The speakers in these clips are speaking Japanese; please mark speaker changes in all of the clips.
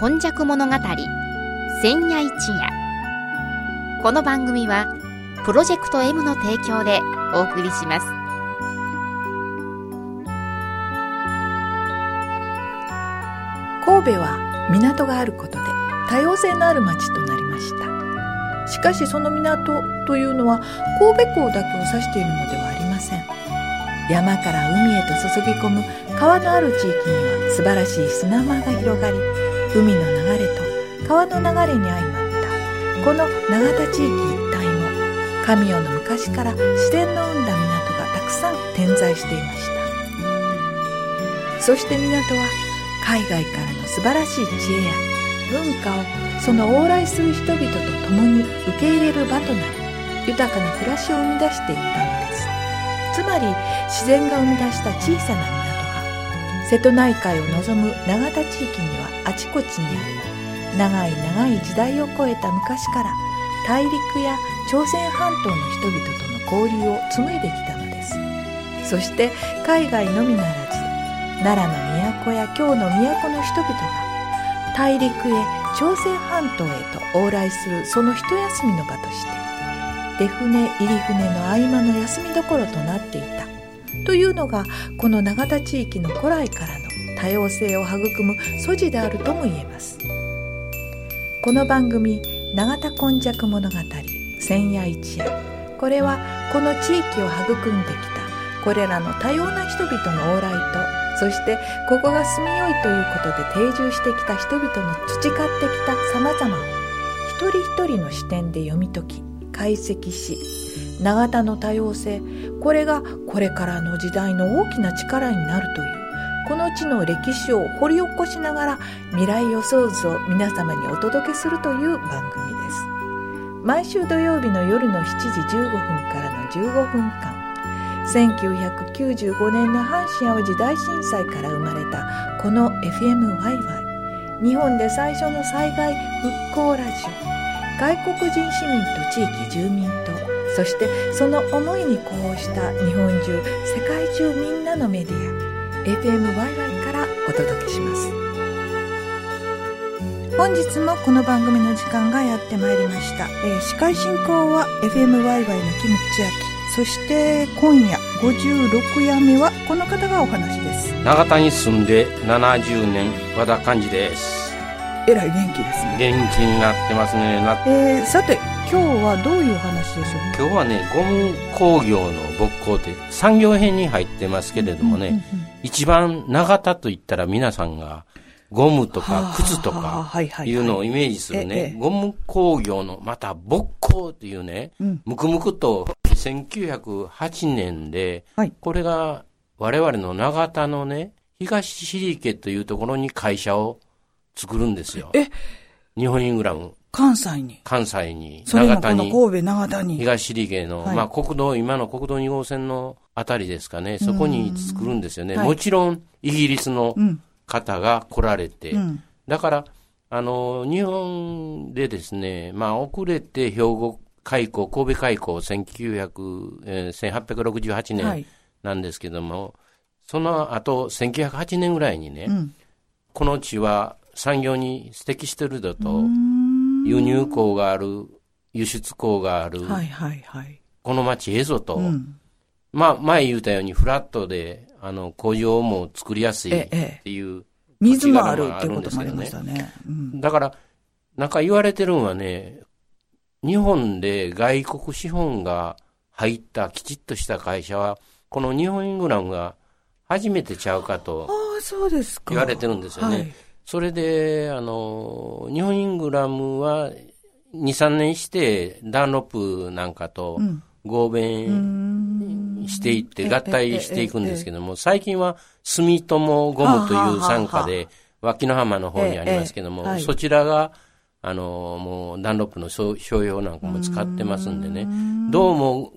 Speaker 1: 今昔物語千夜一夜。この番組はプロジェクト M の提供でお送りします。
Speaker 2: 神戸は港があることで多様性のある町となりました。しかしその港というのは神戸港だけを指しているのではありません。山から海へと注ぎ込む川のある地域には素晴らしい砂間が広がり海の流れと川の流れに相まったこの永田地域一帯も神代の昔から自然の生んだ港がたくさん点在していました。そして港は海外からの素晴らしい知恵や文化をその往来する人々と共に受け入れる場となり豊かな暮らしを生み出していったのです。つまり自然が生み出した小さな港が瀬戸内海を望む永田地域にはあちこちにあり長い長い時代を超えた昔から大陸や朝鮮半島の人々との交流を紡いできたのです。そして海外のみならず奈良の都や京の都の人々が大陸へ朝鮮半島へと往来するその一休みの場として出船入り船の合間の休みどころとなっていた。というのがこの永田地域の古来からの多様性を育む素地であるとも言えます。この番組「永田今昔物語千夜一夜」これはこの地域を育んできたこれらの多様な人々の往来とそしてここが住みよいということで定住してきた人々の培ってきた様々を一人一人の視点で読み解き解析し永田の多様性これがこれからの時代の大きな力になるという。この地の歴史を掘り起こしながら未来予想図を皆様にお届けするという番組です。毎週土曜日の夜の7時15分からの15分間。1995年の阪神・淡路大震災から生まれたこの FMYY 日本で最初の災害復興ラジオ。外国人市民と地域住民とそしてその思いに呼応した日本中世界中みんなのメディア。FMYY からお届けします。本日もこの番組の時間がやってまいりました、えー、司会進行は FMYY のキムチヤキ。そして今夜56夜目はこの方がお話です。
Speaker 3: 長田に住んで70年和田寛治です。
Speaker 2: えらい元気ですね。
Speaker 3: 元気になってますね。な
Speaker 2: えー、さて今日はどういうお話でしょう
Speaker 3: 今日はねゴム工業の勃興って産業編に入ってますけれどもね、うんうんうん、一番長田といったら皆さんがゴムとか靴とかいうのをイメージするね、ゴム工業のまた勃興っていうね、むくむくと1908年で、はい、これが我々の長田のね、東尻池というところに会社を作るんですよ。
Speaker 2: え？
Speaker 3: 日本イングラム。
Speaker 2: 関西に。
Speaker 3: 関西に。
Speaker 2: 長田に。神戸、長田に。
Speaker 3: 東尻池の、はい、まあ国道、今の国道2号線のあたりですかね、そこに作るんですよね。もちろん、イギリスの方が来られて、うん、だから、あの、日本でですね、まあ遅れて兵庫開港、神戸開港1900、えー、1868年なんですけども、はい、その後、1908年ぐらいにね、うん、この地は産業に適してるだと、輸入港がある、輸出港がある、
Speaker 2: はいはいはい、
Speaker 3: この町ええぞと、うん、まあ、前言ったようにフラットで、あの、工場も作りやすいっていう、
Speaker 2: 水もあるってこともありましたね。
Speaker 3: うん、だから、なんか言われてるのはね、日本で外国資本が入ったきちっとした会社は、この日本イングラムが初めてちゃうかと言われてるんですよね。それで、あの、日本イングラムは2、3年してダンロップなんかと合弁していって合体していくんですけども、最近は住友ゴムという傘下で脇の浜の方にありますけども、そちらがあの、もうダンロップの商用なんかも使ってますんでね。どうも、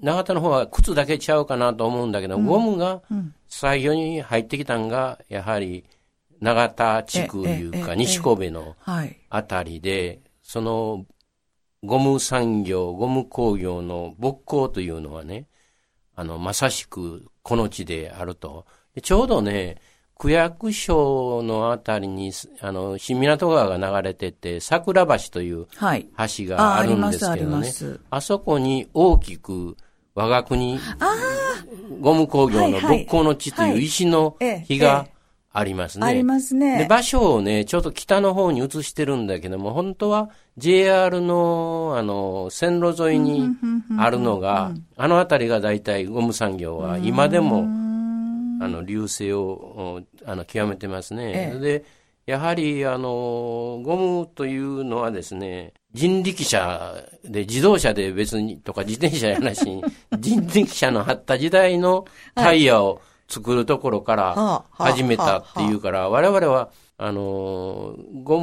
Speaker 3: 長田の方は靴だけちゃうかなと思うんだけど、うん、ゴムが採用に入ってきたんが、やはり長田地区いうか、西神戸のあたりで、そのゴム産業、ゴム工業の勃興というのはね、あの、まさしくこの地であると。ちょうどね、区役所のあたりに、あの、新港川が流れてて、桜橋という
Speaker 2: はい。
Speaker 3: 橋があるんですけどね。
Speaker 2: あ
Speaker 3: あそこに大きく我が国ゴム工業の
Speaker 2: はいはい
Speaker 3: 仏光の地という石の
Speaker 2: ええ
Speaker 3: 碑がありますね。
Speaker 2: ありますね。
Speaker 3: で、場所をね、ちょっと北の方に移してるんだけども、本当は JR の、あの、線路沿いにあるのが、あの辺りが大体ゴム産業は今でも、あの、流星を、おあの、極めてますね。
Speaker 2: ええ
Speaker 3: で、やはり、あの、ゴムというのはですね、人力車で、自動車で別に、とか自転車やなしに、人力車のあった時代のタイヤを作るところから始めたっていうから、我々は、あの、ゴ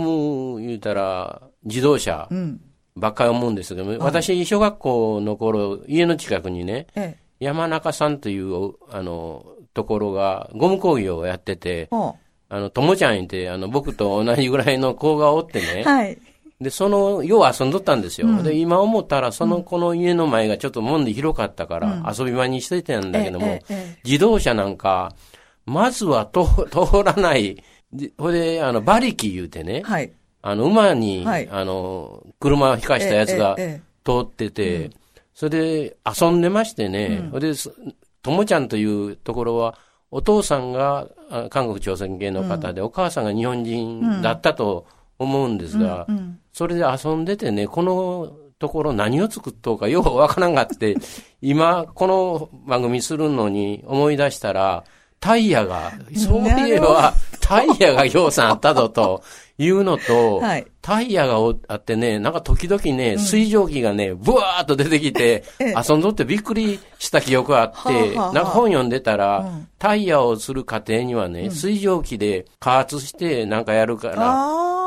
Speaker 3: ム言うたら、自動車
Speaker 2: うん。
Speaker 3: ばっかり思うんですけど、私、小学校の頃、家の近くにね、
Speaker 2: ええ。
Speaker 3: 山中さんという、あの、ところが、ゴム工業をやってて、
Speaker 2: ほ
Speaker 3: あの、ともちゃんいて、あの、僕と同じぐらいの子がおって
Speaker 2: う
Speaker 3: ね、
Speaker 2: はい。
Speaker 3: で、その、よう遊んどったんですよ。で、今思ったら、その子の家の前がちょっと門で広かったから、遊び場にしてたんだけども、自動車なんか、まずは通 通らない、でほいで、あの、馬力言うてね、
Speaker 2: はい。
Speaker 3: あの、馬に、
Speaker 2: はい。
Speaker 3: あの、車を引かしたやつが通ってて、それで遊んでましてね、それで、そともちゃんというところは、お父さんがあ韓国朝鮮系の方で、お母さんが日本人だったと思うんですが、
Speaker 2: うん。
Speaker 3: それで遊んでてね、このところ何を作っとうかようわからんがって、今、この番組するのに思い出したら、タイヤが、そういえば、タイヤがようさんあったぞというのと、
Speaker 2: はい。
Speaker 3: タイヤがおあってね、なんか時々ね、水蒸気がね、ブワーっと出てきて、
Speaker 2: ええ。
Speaker 3: 遊んどってびっくりした記憶があって、なんか本読んでたら、
Speaker 2: うん。
Speaker 3: タイヤをする過程にはね、水蒸気で加圧してなんかやるから。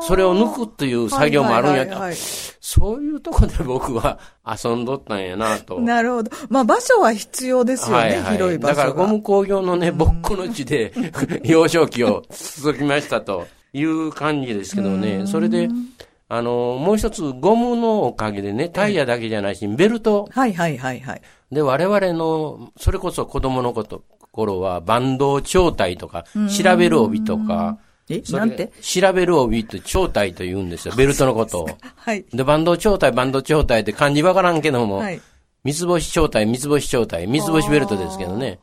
Speaker 3: それを抜くという作業もあるんや
Speaker 2: はいはいはいはい
Speaker 3: そういうとこで僕は遊んどったんやなと。
Speaker 2: なるほど。まあ場所は必要ですよね、
Speaker 3: はいはい。
Speaker 2: 広い場所が。
Speaker 3: だからゴム工業のね、ぼっこの地で 幼少期を続きましたという感じですけどね。それで、あの、もう一つゴムのおかげでね、タイヤだけじゃないし、ベルト
Speaker 2: はいはいはいはい。
Speaker 3: で我々の、それこそ子供のこと頃は、バンド超体とか、調べる帯とか、
Speaker 2: え、なんて？
Speaker 3: 調べる帯って超体と言うんですよ、ベルトのことを。
Speaker 2: はい。
Speaker 3: で、バンド超体、バンド超体って漢字わからんけども、
Speaker 2: はい。
Speaker 3: 三つ星超体、三つ星超体、三つ星ベルトですけどね。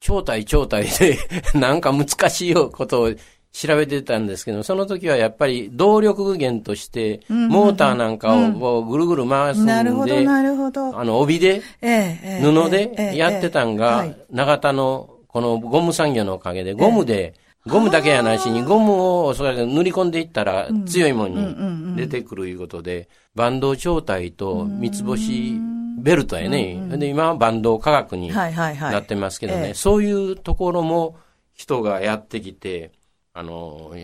Speaker 3: 超体、超体で、なんか難しいことを調べてたんですけど、その時はやっぱり動力源として、モーターなんかをぐるぐる回すんで、
Speaker 2: なるほど、なるほど。
Speaker 3: あの、帯で、
Speaker 2: ええ、ええ。
Speaker 3: 布でやってたんが
Speaker 2: はい、
Speaker 3: 長田のこのゴム産業のおかげで、ゴムで、ゴムだけやないしに、ゴムをそれで塗り込んでいったら強いもんに出てくるいうことで、バンド状態と三つ星ベルトやね。で、今はバンド科学に。なってますけど
Speaker 2: ええ。
Speaker 3: ね、そういうところも人がやってきて、あの、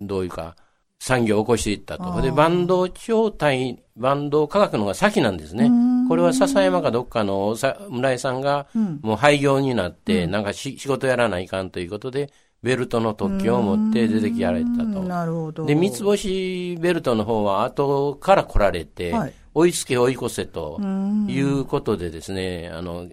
Speaker 3: どういうか、産業を起こしていったと。で、バンド状態、バンド科学の方が先なんですね。これは笹山かどっかの村井さんが、もう廃業になって、なんかし仕事やらないかんということで、ベルトの特許を持って出てきられたと。
Speaker 2: なるほど。
Speaker 3: で、三つ星ベルトの方は後から来られて、
Speaker 2: はい。
Speaker 3: 追いつけ追い越せということでですね、あの、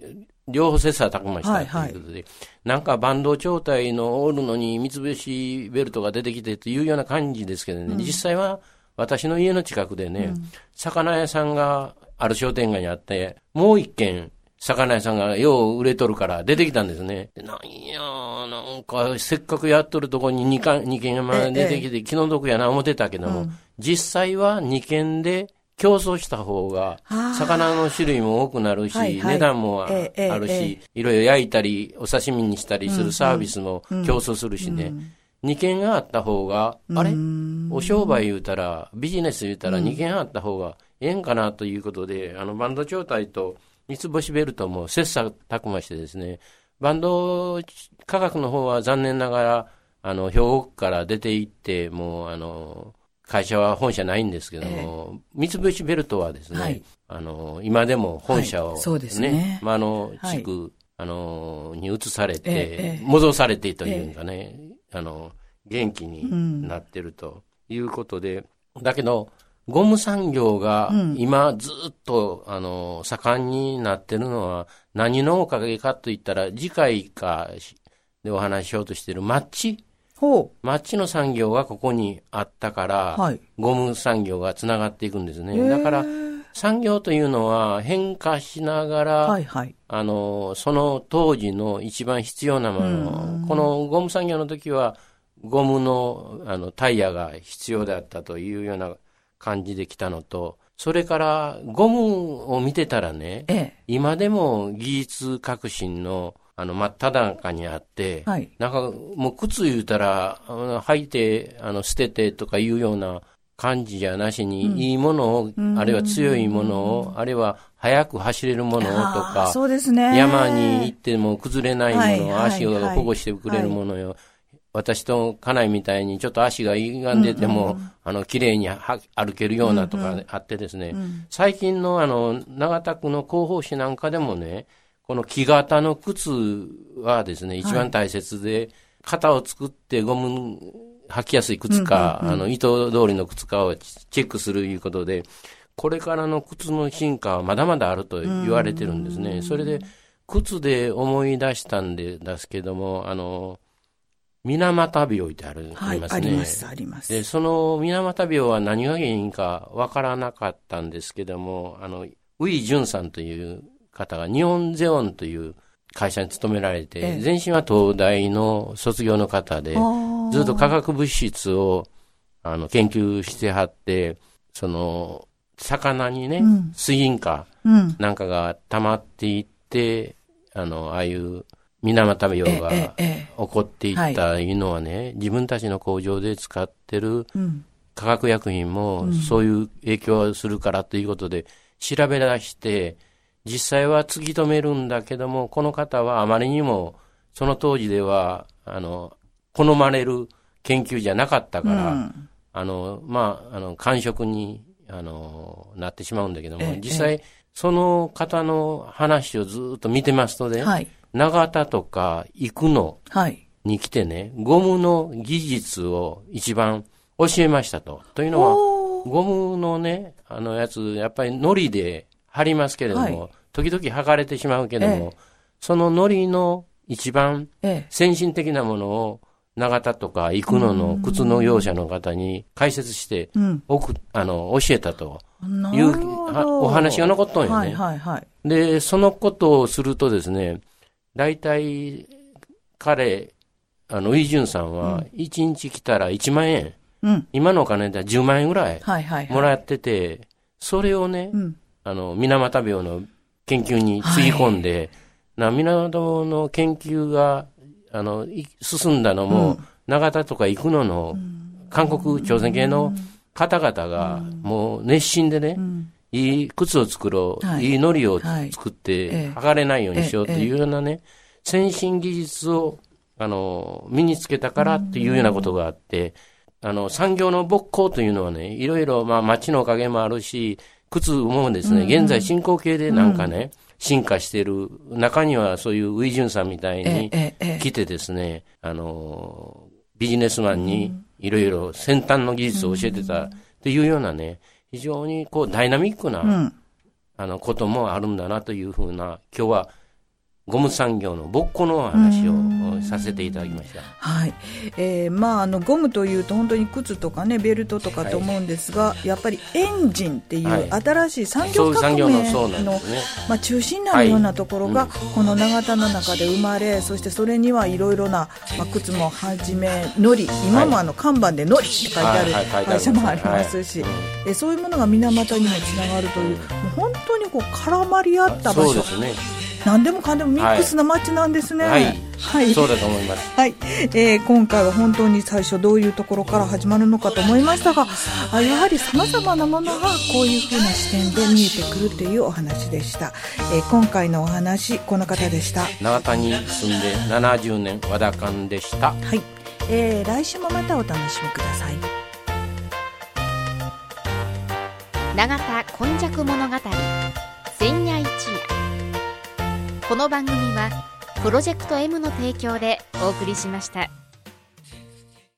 Speaker 3: 両方切磋琢磨したということで、なんかバンド状態のおるのに三つ星ベルトが出てきてというような感じですけどね、実際は私の家の近くでね、魚屋さんがある商店街にあって、もう一軒、魚屋さんがよう売れとるから出てきたんですね。でなんやなんかせっかくやっとるとこに2軒、二軒山出てきて気の毒やな思ってたけども、実際は2軒で競争した方が、魚の種類も多くなるし、
Speaker 2: はいはい。
Speaker 3: 値段もある
Speaker 2: え
Speaker 3: し、いろいろ焼いたり、お刺身にしたりするサービスも競争するしね。2軒があった方が、あれ？お商売言うたら、ビジネス言うたら2軒あった方がええんかなということで、あの、バンド状態と三つ星ベルトも切磋琢磨してですね、バンド価格の方は残念ながら、あの、兵庫から出て行って、もう、あの、会社は本社ないんですけども、三つ星ベルトはですね、
Speaker 2: はい。
Speaker 3: あの、今でも本社を、
Speaker 2: はいそうですね。
Speaker 3: まあ、あの、
Speaker 2: はい。
Speaker 3: 地区、あの、に移されて、
Speaker 2: ええええ。
Speaker 3: 戻されてというかね、あの、元気になってるということで、だけど、ゴム産業が今ずっと、あの、盛んになってるのは何のおかげかと言ったら、次回かしでお話ししようとしているマッチ。
Speaker 2: ほ
Speaker 3: マッチの産業がここにあったから、
Speaker 2: う。はい。
Speaker 3: ゴム産業がつながっていくんですね。だから、産業というのは変化しながら、
Speaker 2: はいはい。
Speaker 3: あの、その当時の一番必要なもの、このゴム産業の時は、ゴムのあのタイヤが必要であったというような感じで来たのと、それからゴムを見てたらね、
Speaker 2: ええ。
Speaker 3: 今でも技術革新のあの真っ只中にあって、
Speaker 2: はい。
Speaker 3: なんかもう靴言うたら、あの履いて、あの捨ててとかいうような感じじゃなしに、いいものを、あるいは強いものを、あるいは速く走れるものをとか、
Speaker 2: そうですね。
Speaker 3: 山に行っても崩れないもの、
Speaker 2: はいはい
Speaker 3: 足を保護してくれるものよ。私と家内みたいにちょっと足が歪んでても、あの、綺麗には歩けるようなとかあってですね、最近のあの、長田区の広報誌なんかでもね、この木型の靴はですね、一番大切で、型を作ってゴム履きやすい靴か、あの、糸通りの靴かをチェックするいうことで、これからの靴の進化はまだまだあると言われてるんですね。それで、靴で思い出したんでですけども、あの、水俣病ってある、
Speaker 2: はい。
Speaker 3: ありますね。
Speaker 2: あります、あります。
Speaker 3: で、その水俣病は何が原因かわからなかったんですけども、あの、ウィ・ジュンさんという方が日本ゼオンという会社に勤められて、
Speaker 2: ええ
Speaker 3: 前身は東大の卒業の方で、
Speaker 2: あ
Speaker 3: ずっと化学物質をあの研究してはって、その、魚にね、
Speaker 2: うん
Speaker 3: 水銀化
Speaker 2: うん。
Speaker 3: なんかが溜まっていって、あの、ああいう水俣病が。起こっていったいうのはね、自分たちの工場で使ってる
Speaker 2: うん。
Speaker 3: 化学薬品もそういう影響をするからということで調べ出して、実際は突き止めるんだけども、この方はあまりにもその当時では、あの、好まれる研究じゃなかったから、
Speaker 2: うん
Speaker 3: あの、まあ、あの、感触に、あの、なってしまうんだけども、
Speaker 2: ええ
Speaker 3: 実際、その方の話をずっと見てますとね、
Speaker 2: はい。
Speaker 3: 長田とか生野
Speaker 2: はい。
Speaker 3: に来てね、ゴムの技術を一番教えましたと。というのは、ゴムのね、あのやつ、やっぱり糊で貼りますけれども、
Speaker 2: はい
Speaker 3: 時々剥がれてしまうけども、
Speaker 2: え
Speaker 3: その糊の一番
Speaker 2: ええ。
Speaker 3: 先進的なものを、長田とか生野の靴の業者の方に解説して、
Speaker 2: うん。
Speaker 3: 送あの、教えたと
Speaker 2: な
Speaker 3: いうお話が残っとんよね。
Speaker 2: はいはいはい。
Speaker 3: で、そのことをするとですね、大体、彼、あの、イ・ジュンさんは、1日来たら1万円、
Speaker 2: うん。
Speaker 3: 今のお金では10万円ぐらい
Speaker 2: はいはいはい。
Speaker 3: もらってて、それをね、
Speaker 2: うん。
Speaker 3: あの、水俣病の研究につぎ込んで、な水俣の研究が、あの、い進んだのも、長田とか行くのの、韓国朝鮮系の方々が、もう熱心でね、
Speaker 2: うん。
Speaker 3: いい靴を作ろう、
Speaker 2: はい。
Speaker 3: い、い糊を
Speaker 2: はい
Speaker 3: 作って、
Speaker 2: ええ。
Speaker 3: 剥がれないようにしようと
Speaker 2: ええ
Speaker 3: いうようなね、先進技術を、あの、身につけたからっていうようなことがあって、あの、産業の勃興というのはね、いろいろ、まあ、町のおかげもあるし、靴もですね、現在進行形でなんかね、進化している、中にはそういうウィジュンさんみたい
Speaker 2: ええ
Speaker 3: に。来てですね、あの、ビジネスマンにいろいろ先端の技術を教えてたっていうようなね、非常にこうダイナミックな、
Speaker 2: うん。
Speaker 3: あの、こともあるんだなというふうな、今日はゴム産業の勃興のお話をさせていただきました。
Speaker 2: はい。えー、まあ、あの、ゴムというと本当に靴とかね、ベルトとかと思うんですが、やっぱりエンジンっていう
Speaker 3: はい。
Speaker 2: 新しい産業革命の
Speaker 3: 業のそうなんですね。
Speaker 2: まあ、中心になるようなところが、
Speaker 3: はい。
Speaker 2: この長田の中で生まれそしてそれにはいろいろな、まあ、靴もはじめのり今もあの看板でのりって書いてある
Speaker 3: はい。はい。書いてある
Speaker 2: 会社もありますし、
Speaker 3: はい。
Speaker 2: えそういうものが水俣にもつながるというもう本当にこう絡まり合った場所。
Speaker 3: そうですね。
Speaker 2: 何でもかんでもミックスな街なんですね。
Speaker 3: はい。
Speaker 2: はい。
Speaker 3: そうだと思います。
Speaker 2: はい、えー今回は本当に最初どういうところから始まるのかと思いましたがあやはりさまざまなものがこういうふうな視点で見えてくるというお話でした、えー今回のお話この方でした。は
Speaker 3: 長田に住んで70年、和田館でした。
Speaker 2: い、えー来週もまたお楽しみください。
Speaker 1: 永田今昔物語千夜この番組はプロジェクト M の提供でお送りしました。